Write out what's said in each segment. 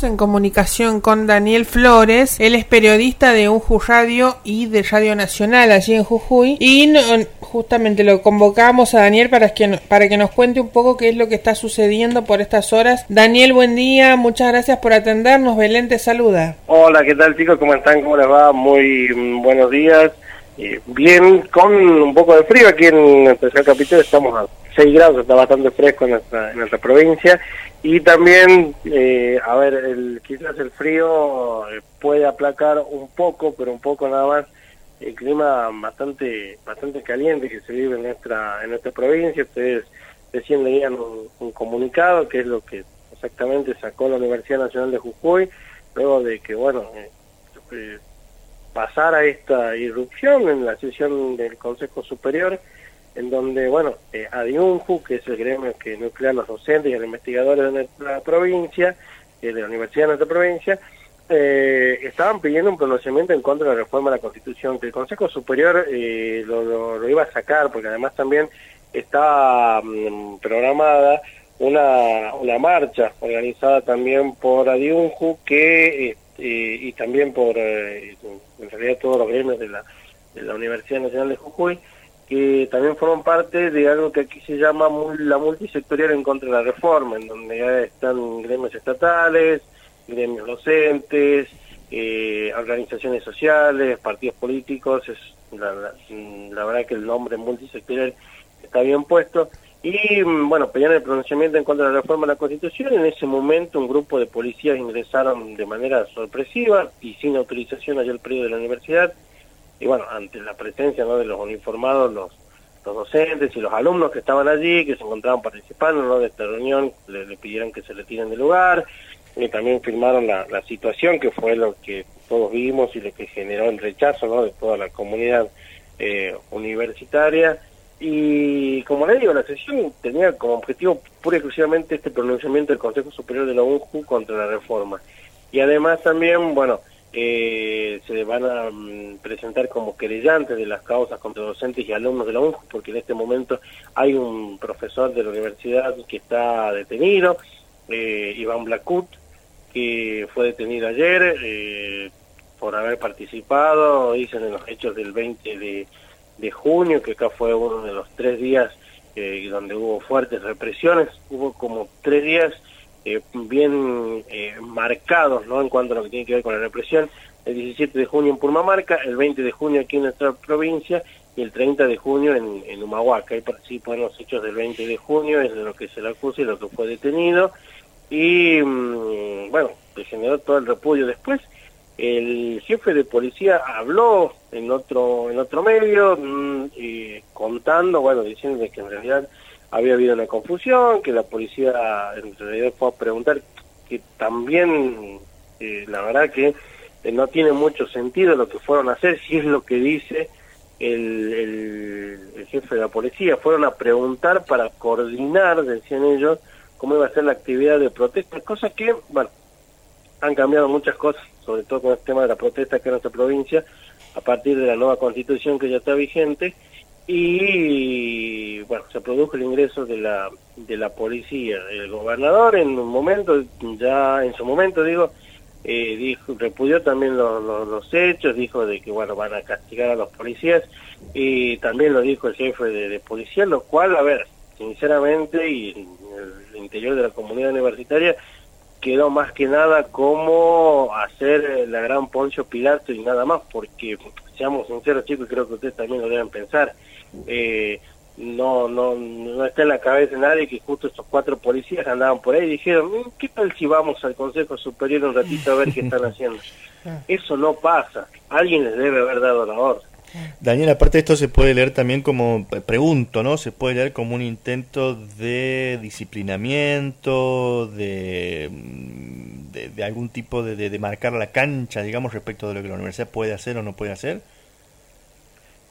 En comunicación con Daniel Flores, él es periodista de Unju Radio y de Radio Nacional allí en Jujuy y justamente lo convocamos a Daniel para que, para que nos cuente un poco qué es lo que está sucediendo por estas horas. Daniel, buen día, muchas gracias por atendernos, Belén te saluda. Hola, ¿qué tal chicos? ¿Cómo están? ¿Cómo les va? Muy mm, buenos días. Eh, bien, con un poco de frío aquí en el tercer capítulo, estamos a 6 grados, está bastante fresco en nuestra, en nuestra provincia. Y también, eh, a ver, el, quizás el frío eh, puede aplacar un poco, pero un poco nada más, el clima bastante bastante caliente que se vive en nuestra en nuestra provincia. Ustedes recién leían un, comunicado, que es lo que exactamente sacó la Universidad Nacional de Jujuy, luego de que, bueno, eh, pasara esta irrupción en la sesión del Consejo Superior en donde, bueno, eh, ADIUNJU, que es el gremio que nuclea los docentes y los investigadores de nuestra provincia, eh, de la Universidad de nuestra provincia, eh, estaban pidiendo un pronunciamiento en contra de la reforma de la Constitución, que el Consejo Superior eh, lo, lo, iba a sacar, porque además también estaba mm, programada una, una marcha organizada también por ADIUNJU, que, eh, y también por, en realidad, todos los gremios de la, de la Universidad Nacional de Jujuy, que también forman parte de algo que aquí se llama la multisectorial en contra de la reforma, en donde están gremios estatales, gremios docentes, eh, organizaciones sociales, partidos políticos, es la, la, verdad que el nombre multisectorial está bien puesto, y bueno, pedían el pronunciamiento en contra de la reforma de la Constitución, en ese momento un grupo de policías ingresaron de manera sorpresiva y sin autorización allá al periodo de la universidad, y bueno, ante la presencia ¿no? de los uniformados, los, los docentes y los alumnos que estaban allí, que se encontraban participando ¿no? de esta reunión, le, pidieron que se retiren del lugar, y también firmaron la, la situación que fue lo que todos vimos y lo que generó el rechazo ¿no? de toda la comunidad eh, universitaria. Y como le digo, la sesión tenía como objetivo pura y exclusivamente este pronunciamiento del Consejo Superior de la UNJU contra la reforma. Y además también, bueno, eh, se van a mm, presentar como querellantes de las causas contra docentes y alumnos de la UNJU, porque en este momento hay un profesor de la universidad que está detenido, eh, Iván Blacut, que fue detenido ayer eh, por haber participado, dicen en los hechos del 20 de, de junio, que acá fue uno de los tres días eh, donde hubo fuertes represiones, hubo como tres días eh, bien eh, marcados ¿no? en cuanto a lo que tiene que ver con la represión. El 17 de junio en Purmamarca, el 20 de junio aquí en nuestra provincia y el 30 de junio en, en Humahuaca. Ahí participan los hechos del 20 de junio, es de lo que se le acusa y lo que fue detenido. Y mm, bueno, se generó todo el repudio después. El jefe de policía habló en otro en otro medio mm, contando, bueno, diciendo que en realidad había habido una confusión, que la policía en realidad fue a preguntar, que también eh, la verdad que eh, no tiene mucho sentido lo que fueron a hacer, si es lo que dice el, el, jefe de la policía, fueron a preguntar para coordinar, decían ellos, cómo iba a ser la actividad de protesta, cosa que, bueno, han cambiado muchas cosas, sobre todo con el tema de la protesta que en nuestra provincia, a partir de la nueva constitución que ya está vigente, y bueno, se produjo el ingreso de la, de la policía. El gobernador en un momento, ya en su momento digo, eh, dijo, repudió también los, los, hechos, dijo de que bueno, van a castigar a los policías y también lo dijo el jefe de, de policía, lo cual, a ver, sinceramente y en el interior de la comunidad universitaria quedó más que nada como hacer la gran Poncio Pilato y nada más, porque seamos sinceros chicos, creo que ustedes también lo deben pensar, eh, no, no, no está en la cabeza de nadie que justo estos cuatro policías andaban por ahí y dijeron, mm, ¿qué tal si vamos al Consejo Superior un ratito a ver qué están haciendo? Eso no pasa, alguien les debe haber dado la orden. Daniel, aparte de esto se puede leer también como, pregunto, ¿no? Se puede leer como un intento de disciplinamiento, de, de, algún tipo de, de, marcar la cancha, digamos, respecto de lo que la universidad puede hacer o no puede hacer.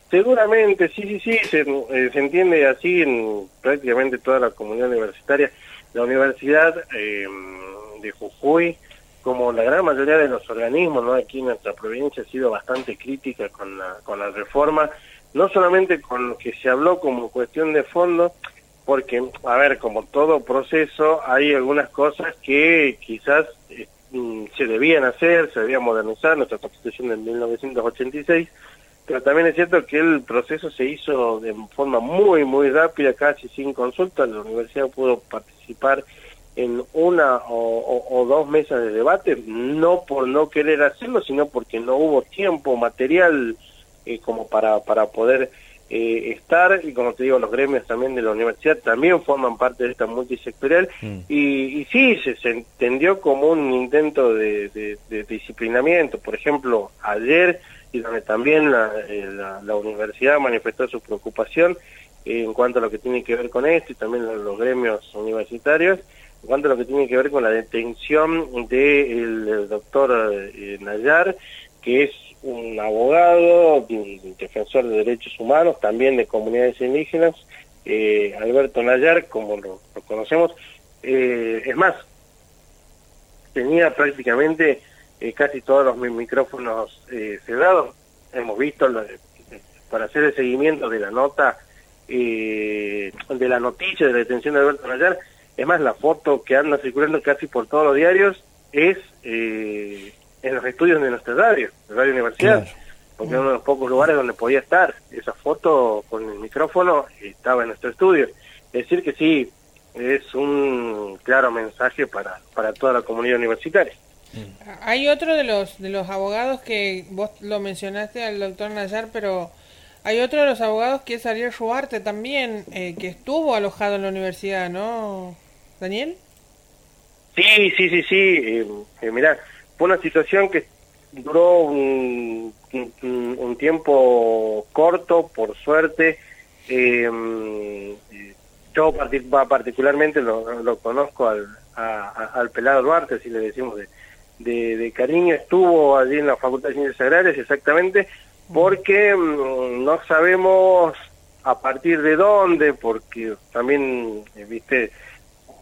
Seguramente, sí, sí, sí, se, eh, se entiende así en prácticamente toda la comunidad universitaria. La Universidad eh, de Jujuy, como la gran mayoría de los organismos ¿no? aquí en nuestra provincia, ha sido bastante crítica con la, con la reforma, no solamente con lo que se habló como cuestión de fondo, porque, a ver, como todo proceso, hay algunas cosas que quizás eh, se debían hacer, se debía modernizar nuestra constitución de 1986, pero también es cierto que el proceso se hizo de forma muy, muy rápida, casi sin consulta, la universidad pudo participar en una o, dos mesas de debate, no por no querer hacerlo, sino porque no hubo tiempo material eh, como para, para poder eh, estar, y como te digo, los gremios también de la universidad también forman parte de esta multisectorial, mm. y, y, sí, se, entendió como un intento de, disciplinamiento. Por ejemplo, ayer, y donde también la, eh, la, universidad manifestó su preocupación eh, en cuanto a lo que tiene que ver con esto, y también los gremios universitarios, en cuanto a lo que tiene que ver con la detención del doctor Nayar, que es un abogado, un defensor de derechos humanos, también de comunidades indígenas, eh, Alberto Nayar, como lo, conocemos. Eh, es más, tenía prácticamente eh, casi todos los micrófonos cerrados. Hemos visto, para hacer el seguimiento de la nota, de la noticia de la detención de Alberto Nayar, es más, la foto que anda circulando casi por todos los diarios es en los estudios de nuestra radio, de Radio Universidad, porque era uno de los pocos lugares donde podía estar. Esa foto con el micrófono estaba en nuestro estudio. Es decir, que sí, es un claro mensaje para, para toda la comunidad universitaria. Hay otro de los de los abogados que vos lo mencionaste al doctor Nayar, pero hay otro de los abogados que es Ariel Ruarte también, eh, que estuvo alojado en la universidad, ¿no, Daniel? Sí, sí, sí, sí. Eh, eh mirá, fue una situación que duró un, tiempo corto, por suerte. Em, yo particularmente lo, conozco al, pelado Duarte, si le decimos de, de, cariño, estuvo allí en la Facultad de Ciencias Agrarias exactamente porque mm, no sabemos a partir de dónde, porque también, eh, viste,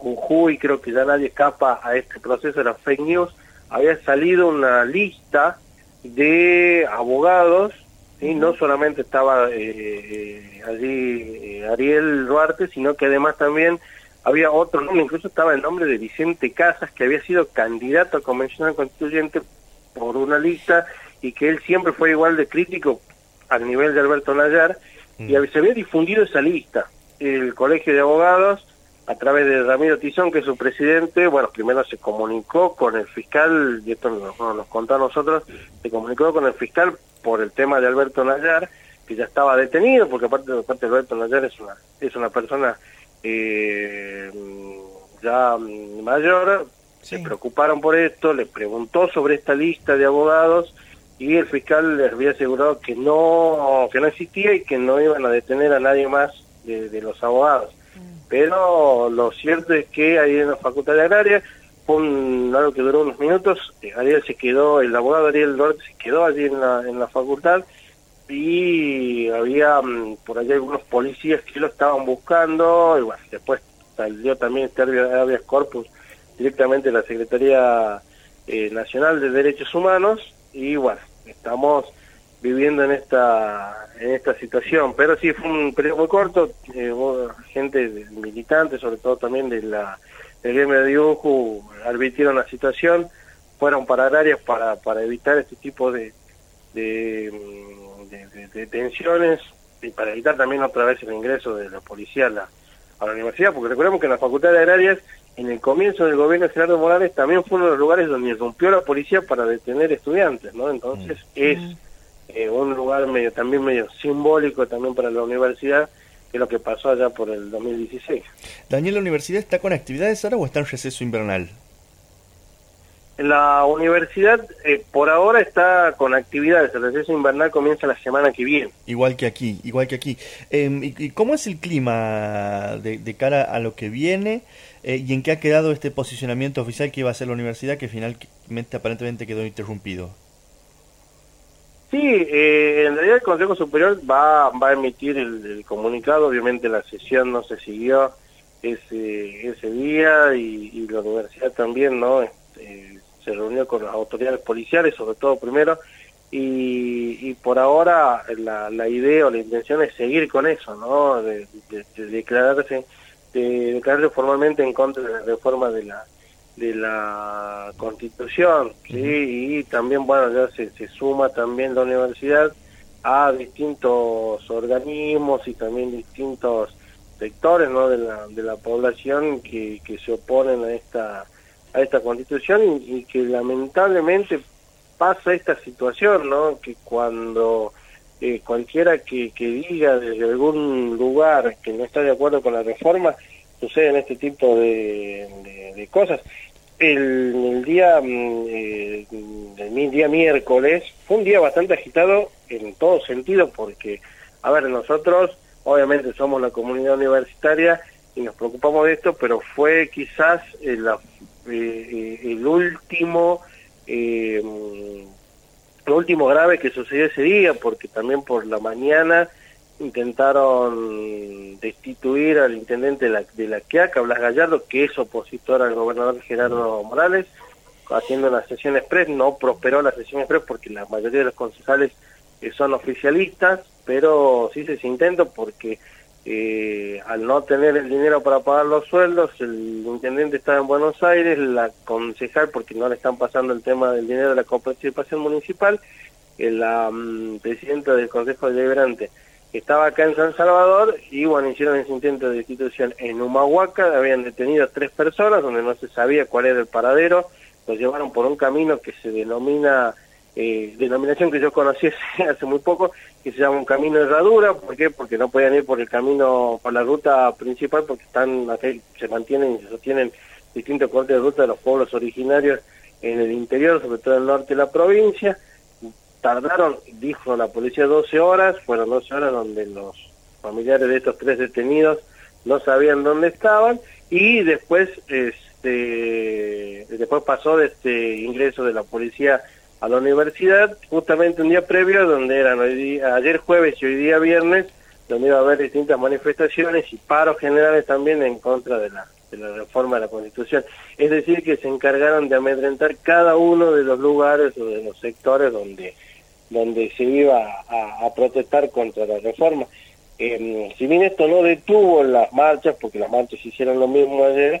Jujuy creo que ya nadie escapa a este proceso de las fake news, había salido una lista de abogados, y no solamente estaba eh, eh, allí eh, Ariel Duarte, sino que además también había otro nombre, incluso estaba el nombre de Vicente Casas, que había sido candidato a convencional constituyente por una lista y que él siempre fue igual de crítico al nivel de Alberto Nayar, y mm. se había difundido esa lista. El Colegio de Abogados a través de Ramiro Tizón, que es su presidente, bueno, primero se comunicó con el fiscal, y esto nos, nos contó a nosotros, se comunicó con el fiscal por el tema de Alberto Nayar, que ya estaba detenido, porque aparte, aparte Alberto Nayar es una, es una persona eh, ya mayor, se preocuparon por esto, le preguntó sobre esta lista de abogados, y el fiscal les había asegurado que no, que no existía y que no iban a detener a nadie más de los abogados pero lo cierto es que ahí en la Facultad de Agraria fue un, algo que duró unos minutos, eh, Ariel se quedó, el abogado Ariel Duarte se quedó allí en la, en la facultad y había mm, por allá algunos policías que lo estaban buscando y bueno, después salió también este habeas corpus directamente de la Secretaría eh, Nacional de Derechos Humanos y bueno, estamos viviendo en esta en esta situación pero sí fue un periodo muy corto eh, gente militante sobre todo también de la del gremio de dibujo advirtieron la situación fueron para áreas para para evitar este tipo de de, de, tensiones y para evitar también otra vez el ingreso de la policía a la, a la universidad porque recordemos que en la facultad de agrarias en el comienzo del gobierno de Gerardo Morales también fue uno de los lugares donde irrumpió la policía para detener estudiantes no entonces mm. es mm. Eh, un lugar medio también medio simbólico también para la universidad, que es lo que pasó allá por el 2016. Daniel, ¿la universidad está con actividades ahora o está en receso invernal? La universidad eh, por ahora está con actividades, el receso invernal comienza la semana que viene. Igual que aquí, igual que aquí. Em, y, cómo es el clima de, cara a lo que viene eh, y en qué ha quedado este posicionamiento oficial que iba a ser la universidad que finalmente aparentemente quedó interrumpido? Sí, eh, en realidad el Consejo Superior va, va a emitir el, comunicado, obviamente la sesión no se siguió ese, ese día y, la universidad también no este, se reunió con las autoridades policiales, sobre todo primero, y, por ahora la, la idea o la intención es seguir con eso, ¿no? De, declararse, de declararse formalmente en contra de la reforma de la de la Constitución, ¿sí? y también, bueno, ya se, se suma también la universidad a distintos organismos y también distintos sectores ¿no? de, la, de la población que, que se oponen a esta a esta constitución y, que lamentablemente pasa esta situación, ¿no? Que cuando eh, cualquiera que, que diga desde algún lugar que no está de acuerdo con la reforma, suceden este tipo de, cosas. El, día mm, eh, el día miércoles fue un día bastante agitado en todo sentido porque, a ver, nosotros obviamente somos la comunidad universitaria y nos preocupamos de esto, pero fue quizás el, eh, el último eh, lo último grave que sucedió ese día, porque también por la mañana intentaron destituir al intendente de la, de la Quiaca, Blas Gallardo, que es opositor al gobernador Gerardo Morales, haciendo una sesión express, no prosperó la sesión express porque la mayoría de los concejales son oficialistas, pero sí se intento porque eh, al no tener el dinero para pagar los sueldos, el intendente estaba en Buenos Aires, la concejal, porque no le están pasando el tema del dinero de la coparticipación municipal, eh, la mm, presidenta del Consejo Deliberante estaba acá en San Salvador y bueno, hicieron ese intento de destitución en Humahuaca, habían detenido a tres personas donde no se sabía cuál era el paradero, los llevaron por un camino que se denomina eh, denominación que yo conocí hace muy poco, que se llama un camino de herradura, ¿por qué? Porque no podían ir por el camino, por la ruta principal, porque están se mantienen y se sostienen distintos cortes de ruta de los pueblos originarios en el interior, sobre todo en el norte de la provincia. Tardaron, dijo la policía, 12 horas, fueron 12 horas donde los familiares de estos tres detenidos no sabían dónde estaban y después este después pasó de este ingreso de la policía a la universidad justamente un día previo donde eran hoy ayer jueves y hoy día viernes donde iba a haber distintas manifestaciones y paros generales también en contra de la, de la reforma de la Constitución. Es decir, que se encargaron de amedrentar cada uno de los lugares o de los sectores donde, donde se iba a, protestar contra la reforma. Eh, si bien esto no detuvo las marchas, porque las marchas hicieron lo mismo ayer,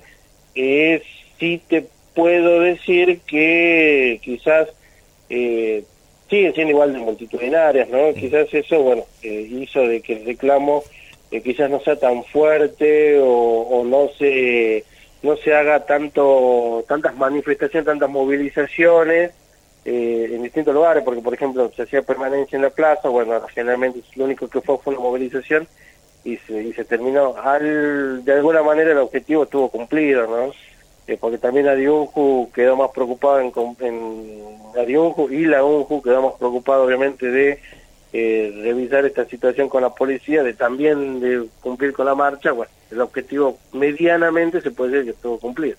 eh, sí te puedo decir que quizás eh, siguen siendo igual de multitudinarias, ¿no? Quizás eso, bueno, eh, hizo de que el reclamo eh, quizás no sea tan fuerte o, no se no se haga tanto tantas manifestaciones, tantas movilizaciones eh, en distintos lugares, porque por ejemplo se hacía permanencia en la plaza, bueno, generalmente lo único que fue fue una movilización y se, y se terminó. Al, de alguna manera el objetivo estuvo cumplido, ¿no? Eh, porque también Adiunju quedó más preocupado en, en y la UNJU quedó más obviamente de eh, revisar esta situación con la policía, de también de cumplir con la marcha, bueno, el objetivo medianamente se puede decir que estuvo cumplido.